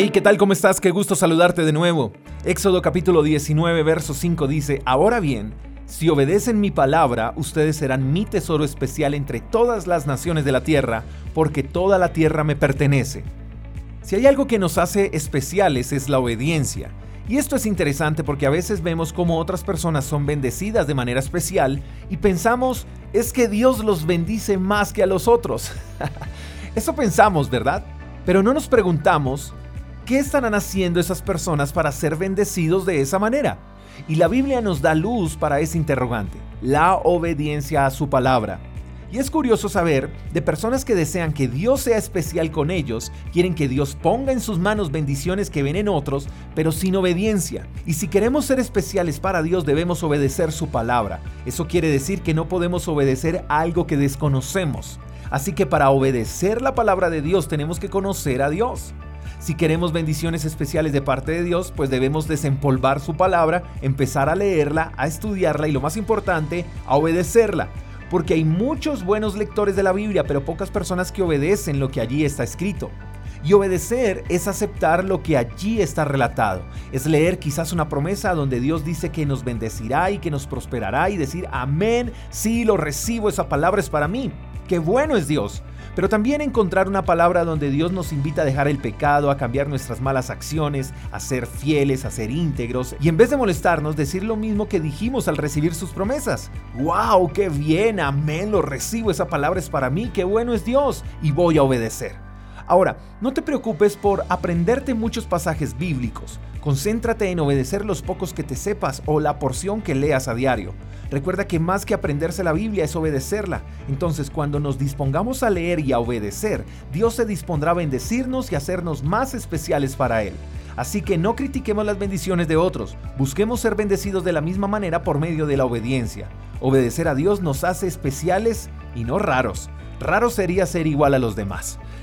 Hey, ¿qué tal? ¿Cómo estás? Qué gusto saludarte de nuevo. Éxodo capítulo 19, verso 5 dice, Ahora bien, si obedecen mi palabra, ustedes serán mi tesoro especial entre todas las naciones de la tierra, porque toda la tierra me pertenece. Si hay algo que nos hace especiales es la obediencia. Y esto es interesante porque a veces vemos cómo otras personas son bendecidas de manera especial y pensamos, es que Dios los bendice más que a los otros. Eso pensamos, ¿verdad? Pero no nos preguntamos, ¿qué estarán haciendo esas personas para ser bendecidos de esa manera? Y la Biblia nos da luz para ese interrogante, la obediencia a su palabra. Y es curioso saber de personas que desean que Dios sea especial con ellos, quieren que Dios ponga en sus manos bendiciones que ven en otros, pero sin obediencia. Y si queremos ser especiales para Dios debemos obedecer su palabra. Eso quiere decir que no podemos obedecer algo que desconocemos. Así que para obedecer la palabra de Dios tenemos que conocer a Dios. Si queremos bendiciones especiales de parte de Dios, pues debemos desempolvar su palabra, empezar a leerla, a estudiarla y lo más importante, a obedecerla. Porque hay muchos buenos lectores de la Biblia, pero pocas personas que obedecen lo que allí está escrito. Y obedecer es aceptar lo que allí está relatado. Es leer quizás una promesa donde Dios dice que nos bendecirá y que nos prosperará y decir, amén, sí, lo recibo, esa palabra es para mí. Qué bueno es Dios pero también encontrar una palabra donde Dios nos invita a dejar el pecado, a cambiar nuestras malas acciones, a ser fieles, a ser íntegros, y en vez de molestarnos, decir lo mismo que dijimos al recibir sus promesas. ¡Wow! ¡Qué bien! Amén, lo recibo, esa palabra es para mí, qué bueno es Dios, y voy a obedecer. Ahora, no te preocupes por aprenderte muchos pasajes bíblicos. Concéntrate en obedecer los pocos que te sepas o la porción que leas a diario. Recuerda que más que aprenderse la Biblia es obedecerla. Entonces cuando nos dispongamos a leer y a obedecer, Dios se dispondrá a bendecirnos y hacernos más especiales para Él. Así que no critiquemos las bendiciones de otros, busquemos ser bendecidos de la misma manera por medio de la obediencia. Obedecer a Dios nos hace especiales y no raros. Raro sería ser igual a los demás.